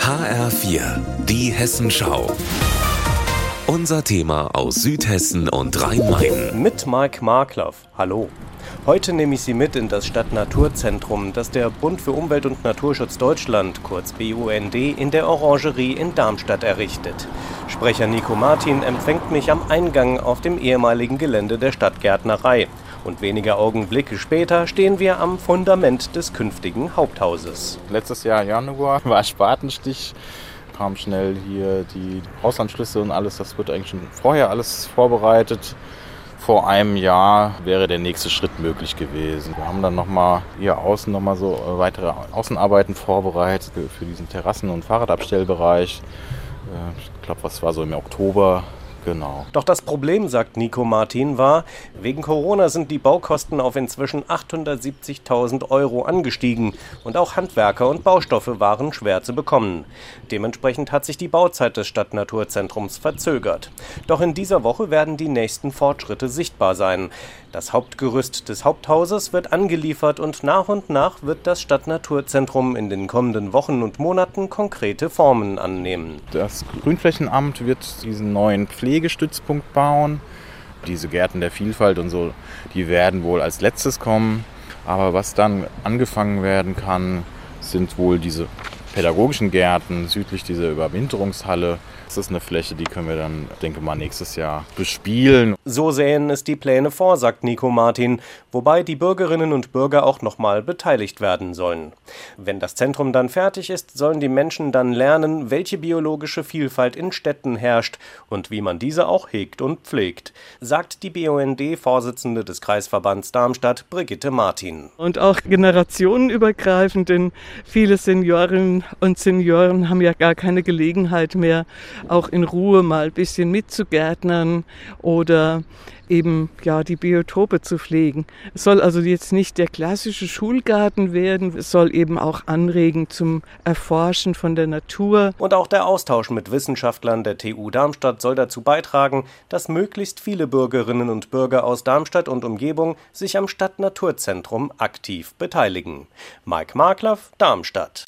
HR4, die Hessenschau. Unser Thema aus Südhessen und Rhein-Main. Mit Mike Markloff. Hallo. Heute nehme ich Sie mit in das Stadtnaturzentrum, das der Bund für Umwelt und Naturschutz Deutschland, kurz BUND, in der Orangerie in Darmstadt errichtet. Sprecher Nico Martin empfängt mich am Eingang auf dem ehemaligen Gelände der Stadtgärtnerei. Und wenige Augenblicke später stehen wir am Fundament des künftigen Haupthauses. Letztes Jahr Januar war Spatenstich kam schnell hier die Hausanschlüsse und alles. Das wird eigentlich schon vorher alles vorbereitet vor einem Jahr wäre der nächste Schritt möglich gewesen. Wir haben dann nochmal hier außen nochmal so weitere Außenarbeiten vorbereitet für diesen Terrassen- und Fahrradabstellbereich. Äh, ich glaube, was war so im Oktober Genau. Doch das Problem, sagt Nico Martin, war, wegen Corona sind die Baukosten auf inzwischen 870.000 Euro angestiegen und auch Handwerker und Baustoffe waren schwer zu bekommen. Dementsprechend hat sich die Bauzeit des Stadtnaturzentrums verzögert. Doch in dieser Woche werden die nächsten Fortschritte sichtbar sein. Das Hauptgerüst des Haupthauses wird angeliefert und nach und nach wird das Stadtnaturzentrum in den kommenden Wochen und Monaten konkrete Formen annehmen. Das Grünflächenamt wird diesen neuen Pflegestützpunkt bauen. Diese Gärten der Vielfalt und so, die werden wohl als letztes kommen. Aber was dann angefangen werden kann, sind wohl diese pädagogischen Gärten südlich dieser Überwinterungshalle. Das ist eine Fläche, die können wir dann, denke mal, nächstes Jahr bespielen. So sähen es die Pläne vor, sagt Nico Martin, wobei die Bürgerinnen und Bürger auch nochmal beteiligt werden sollen. Wenn das Zentrum dann fertig ist, sollen die Menschen dann lernen, welche biologische Vielfalt in Städten herrscht und wie man diese auch hegt und pflegt, sagt die BUND-Vorsitzende des Kreisverbands Darmstadt, Brigitte Martin. Und auch generationenübergreifend, denn viele Seniorinnen und Senioren haben ja gar keine Gelegenheit mehr, auch in Ruhe mal ein bisschen mitzugärtnern oder eben ja die Biotope zu pflegen. Es soll also jetzt nicht der klassische Schulgarten werden, es soll eben auch anregen zum Erforschen von der Natur. Und auch der Austausch mit Wissenschaftlern der TU Darmstadt soll dazu beitragen, dass möglichst viele Bürgerinnen und Bürger aus Darmstadt und Umgebung sich am Stadtnaturzentrum aktiv beteiligen. Mike Markloff, Darmstadt.